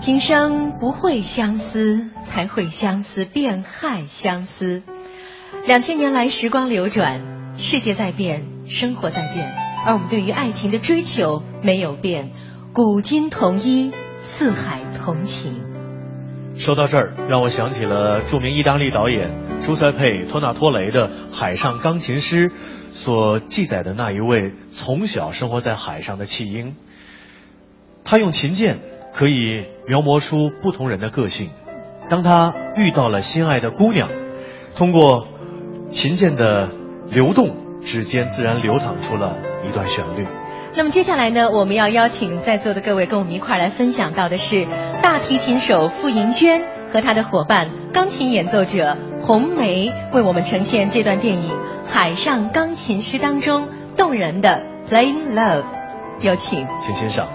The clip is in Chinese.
平生不会相思，才会相思便害相思。两千年来，时光流转，世界在变，生活在变，而我们对于爱情的追求没有变，古今同一，四海同情。说到这儿，让我想起了著名意大利导演朱塞佩·托纳托雷的《海上钢琴师》所记载的那一位从小生活在海上的弃婴。他用琴键可以描摹出不同人的个性。当他遇到了心爱的姑娘，通过琴键的流动，指尖自然流淌出了一段旋律。那么接下来呢，我们要邀请在座的各位跟我们一块儿来分享到的是大提琴手傅莹娟和她的伙伴钢琴演奏者红梅为我们呈现这段电影《海上钢琴师》当中动人的《Playing Love》，有请。请欣赏。